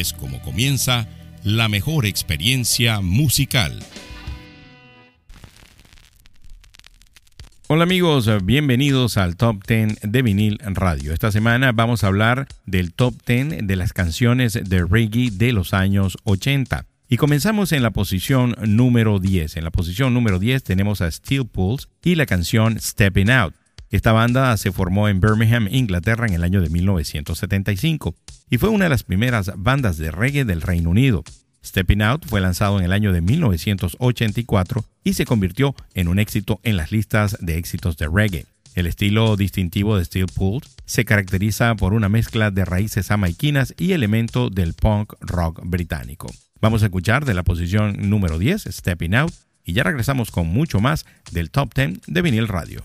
es como comienza la mejor experiencia musical. Hola amigos, bienvenidos al Top 10 de vinil radio. Esta semana vamos a hablar del Top 10 de las canciones de reggae de los años 80. Y comenzamos en la posición número 10. En la posición número 10 tenemos a Steel Pulse y la canción Stepping Out. Esta banda se formó en Birmingham, Inglaterra, en el año de 1975 y fue una de las primeras bandas de reggae del Reino Unido. Stepping Out fue lanzado en el año de 1984 y se convirtió en un éxito en las listas de éxitos de reggae. El estilo distintivo de Steel Pulse se caracteriza por una mezcla de raíces jamaiquinas y elementos del punk rock británico. Vamos a escuchar de la posición número 10, Stepping Out, y ya regresamos con mucho más del Top 10 de Vinil Radio.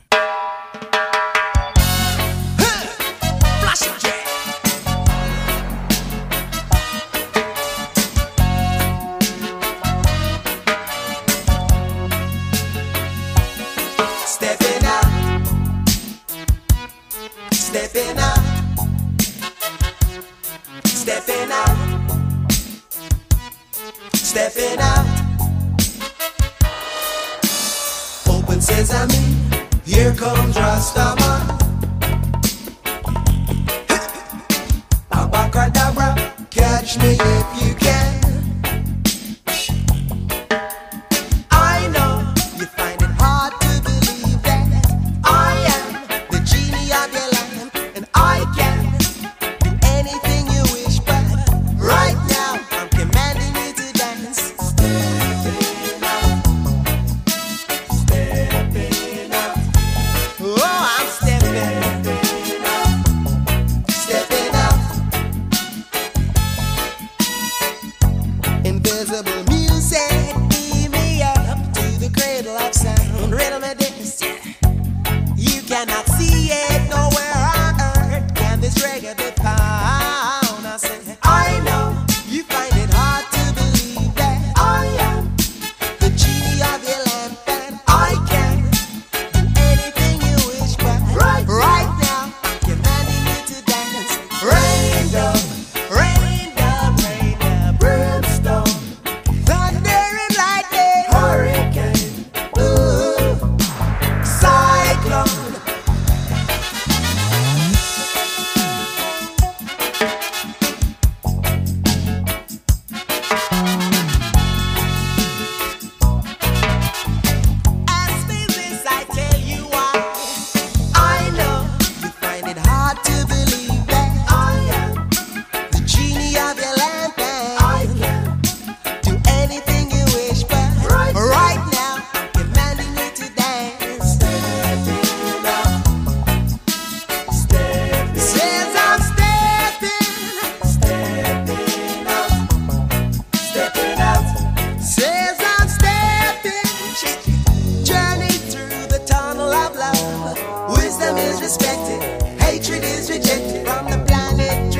Wisdom is respected, hatred is rejected. From the planet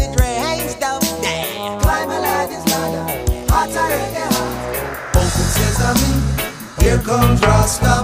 it rains down Open sesame, here comes Rasta.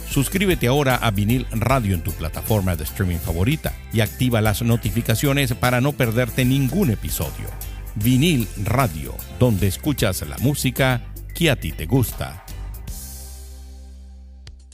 Suscríbete ahora a Vinil Radio en tu plataforma de streaming favorita y activa las notificaciones para no perderte ningún episodio. Vinil Radio, donde escuchas la música que a ti te gusta.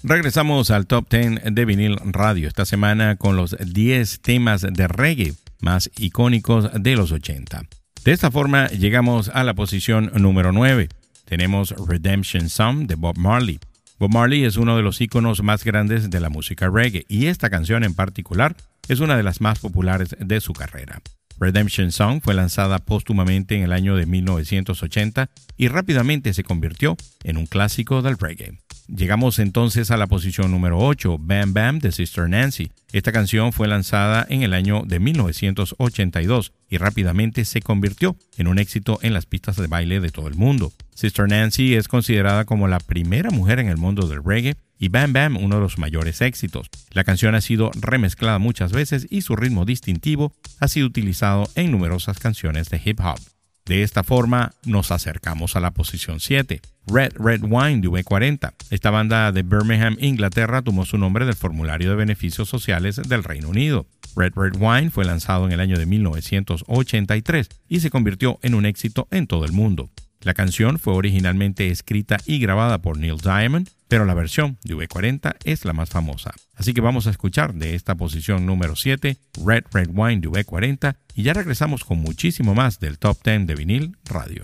Regresamos al top 10 de Vinil Radio esta semana con los 10 temas de reggae más icónicos de los 80. De esta forma llegamos a la posición número 9. Tenemos Redemption Song de Bob Marley. Bob Marley es uno de los íconos más grandes de la música reggae y esta canción en particular es una de las más populares de su carrera. Redemption Song fue lanzada póstumamente en el año de 1980 y rápidamente se convirtió en un clásico del reggae. Llegamos entonces a la posición número 8, Bam Bam de Sister Nancy. Esta canción fue lanzada en el año de 1982 y rápidamente se convirtió en un éxito en las pistas de baile de todo el mundo. Sister Nancy es considerada como la primera mujer en el mundo del reggae y Bam Bam uno de los mayores éxitos. La canción ha sido remezclada muchas veces y su ritmo distintivo ha sido utilizado en numerosas canciones de hip hop. De esta forma nos acercamos a la posición 7, Red Red Wine de V40. Esta banda de Birmingham, Inglaterra, tomó su nombre del formulario de beneficios sociales del Reino Unido. Red Red Wine fue lanzado en el año de 1983 y se convirtió en un éxito en todo el mundo. La canción fue originalmente escrita y grabada por Neil Diamond, pero la versión de V40 es la más famosa. Así que vamos a escuchar de esta posición número 7, Red Red Wine de V40, y ya regresamos con muchísimo más del Top 10 de vinil radio.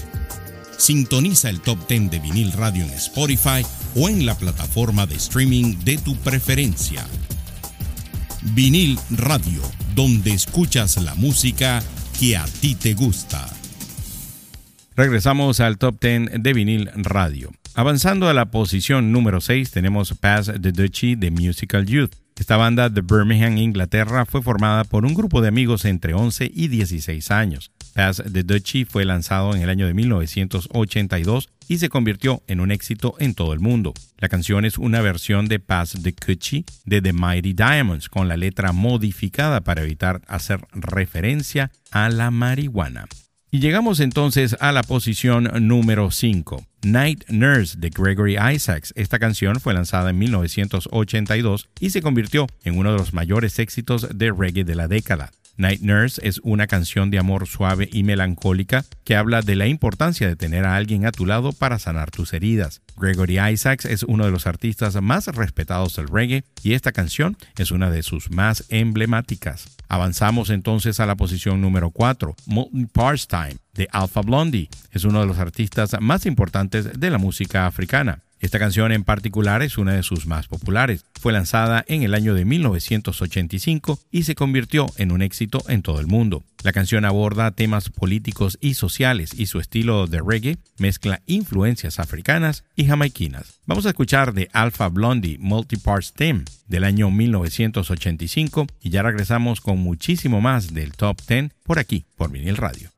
Sintoniza el Top 10 de Vinil Radio en Spotify o en la plataforma de streaming de tu preferencia. Vinil Radio, donde escuchas la música que a ti te gusta. Regresamos al Top 10 de Vinil Radio. Avanzando a la posición número 6 tenemos Pass the Duchy de Musical Youth. Esta banda de Birmingham, Inglaterra, fue formada por un grupo de amigos entre 11 y 16 años. Pass the Duchy fue lanzado en el año de 1982 y se convirtió en un éxito en todo el mundo. La canción es una versión de Pass the Coochie de The Mighty Diamonds con la letra modificada para evitar hacer referencia a la marihuana. Y llegamos entonces a la posición número 5. Night Nurse de Gregory Isaacs. Esta canción fue lanzada en 1982 y se convirtió en uno de los mayores éxitos de reggae de la década. Night Nurse es una canción de amor suave y melancólica que habla de la importancia de tener a alguien a tu lado para sanar tus heridas. Gregory Isaacs es uno de los artistas más respetados del reggae y esta canción es una de sus más emblemáticas. Avanzamos entonces a la posición número 4, Molten Parts Time de Alpha Blondie. Es uno de los artistas más importantes de la música africana. Esta canción en particular es una de sus más populares. Fue lanzada en el año de 1985 y se convirtió en un éxito en todo el mundo. La canción aborda temas políticos y sociales y su estilo de reggae mezcla influencias africanas y jamaiquinas. Vamos a escuchar de Alpha Blondie Multiparts Theme del año 1985 y ya regresamos con muchísimo más del Top 10 por aquí, por Vinil Radio.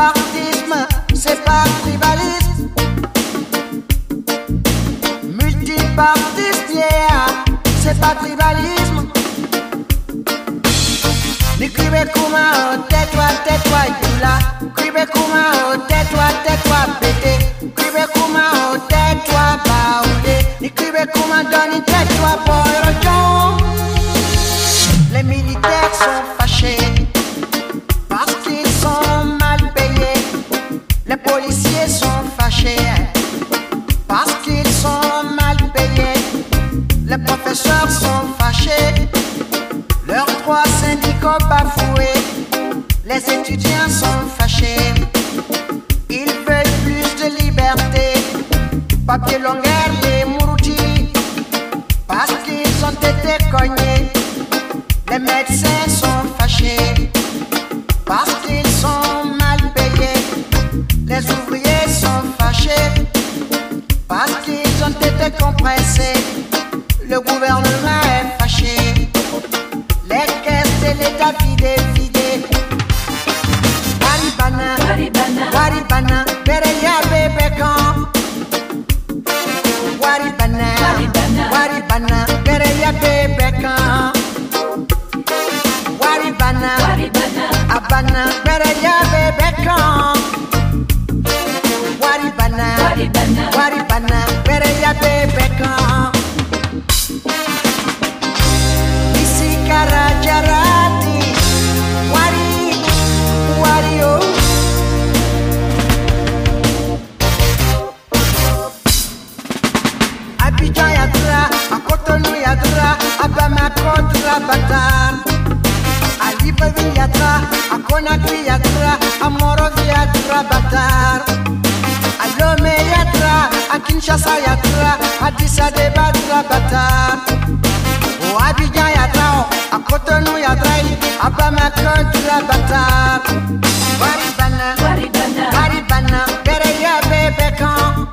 Multipartisme, c'est pas tribalisme. Multipartisme, yeah, c'est pas tribalisme. Ni kribe kuma tais-toi, tais-toi, Yula. Kribe kuma tais-toi, tais-toi, pété. Kribe kuma tais-toi, baoulé. Ni kribe kuma doni tais-toi, boyrojon. Les militaires sont étudiants sont fâchés. Ils veulent plus de liberté. Papier longueur, les mouroutis, parce qu'ils ont été cognés. Les médecins sont fâchés, parce tra bata. O Abidjan ya tra, a Cotonou ya tra, a Bamako tra bata. Waribana, Waribana. Waribana, bere ya bebe kan.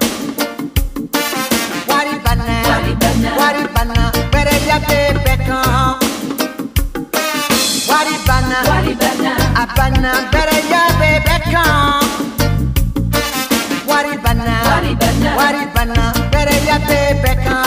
Waribana, Waribana. Waribana, bere ya bebe kan. Waribana, Waribana. Abana, bere ya bebe kan. Waribana, Waribana. Waribana, bere ya bebe kan.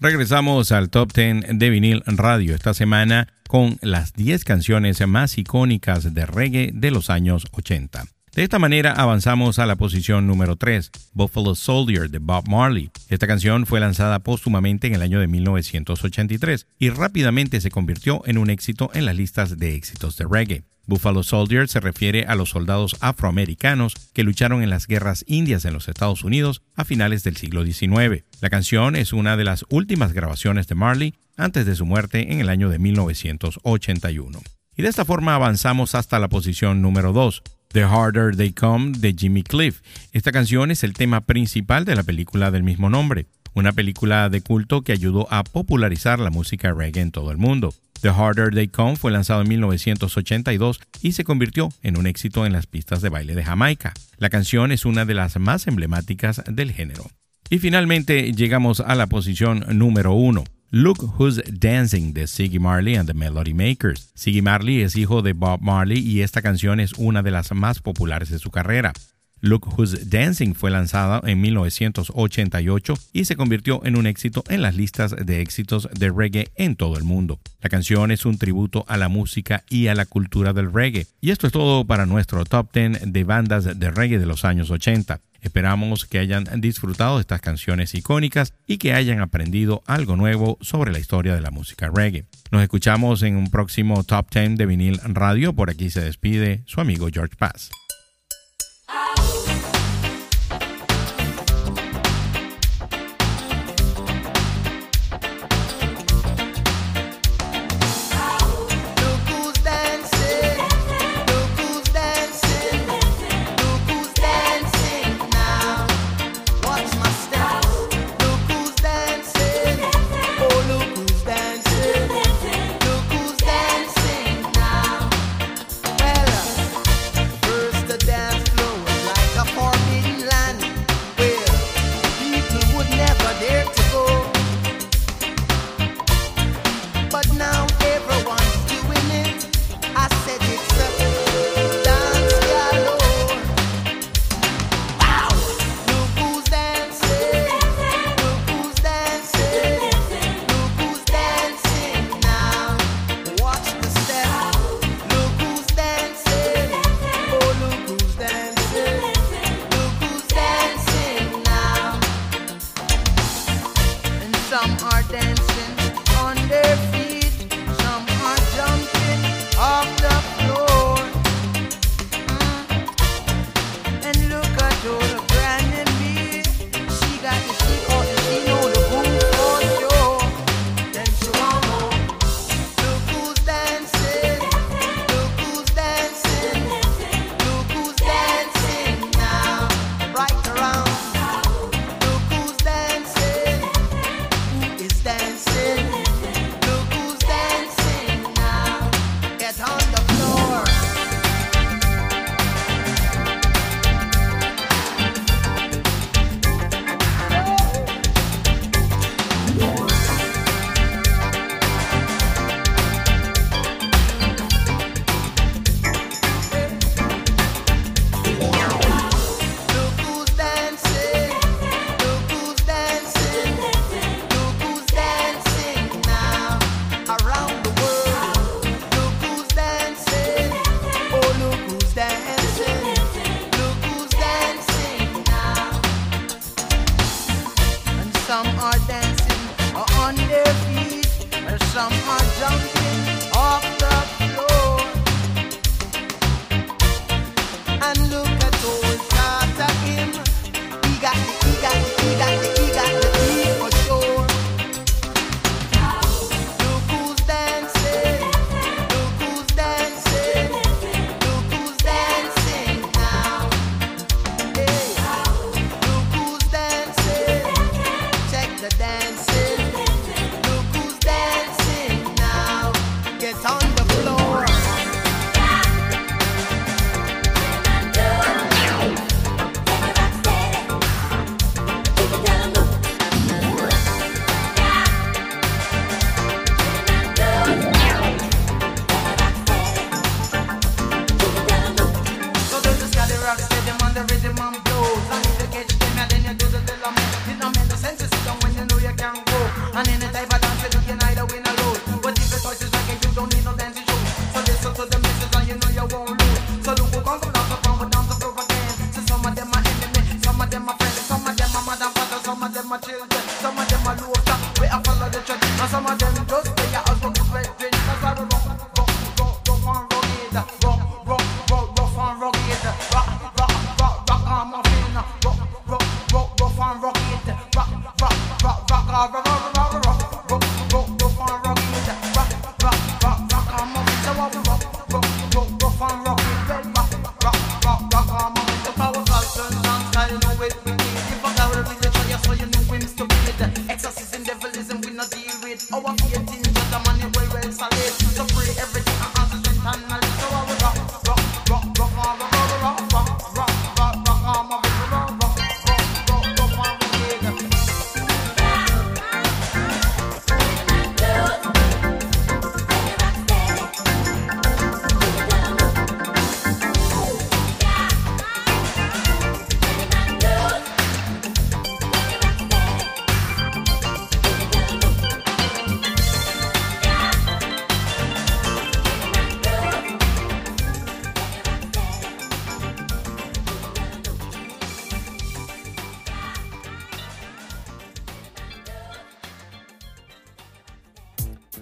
Regresamos al Top 10 de Vinil Radio esta semana con las 10 canciones más icónicas de reggae de los años 80. De esta manera avanzamos a la posición número 3, Buffalo Soldier de Bob Marley. Esta canción fue lanzada póstumamente en el año de 1983 y rápidamente se convirtió en un éxito en las listas de éxitos de reggae. Buffalo Soldier se refiere a los soldados afroamericanos que lucharon en las guerras indias en los Estados Unidos a finales del siglo XIX. La canción es una de las últimas grabaciones de Marley antes de su muerte en el año de 1981. Y de esta forma avanzamos hasta la posición número 2, The Harder They Come de Jimmy Cliff. Esta canción es el tema principal de la película del mismo nombre, una película de culto que ayudó a popularizar la música reggae en todo el mundo. The Harder They Come fue lanzado en 1982 y se convirtió en un éxito en las pistas de baile de Jamaica. La canción es una de las más emblemáticas del género. Y finalmente llegamos a la posición número 1. Look Who's Dancing de Siggy Marley and the Melody Makers. Siggy Marley es hijo de Bob Marley y esta canción es una de las más populares de su carrera. Look Who's Dancing fue lanzada en 1988 y se convirtió en un éxito en las listas de éxitos de reggae en todo el mundo. La canción es un tributo a la música y a la cultura del reggae. Y esto es todo para nuestro top 10 de bandas de reggae de los años 80. Esperamos que hayan disfrutado de estas canciones icónicas y que hayan aprendido algo nuevo sobre la historia de la música reggae. Nos escuchamos en un próximo Top 10 de vinil radio. Por aquí se despide su amigo George Paz.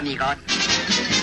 Eso es todo, amigos.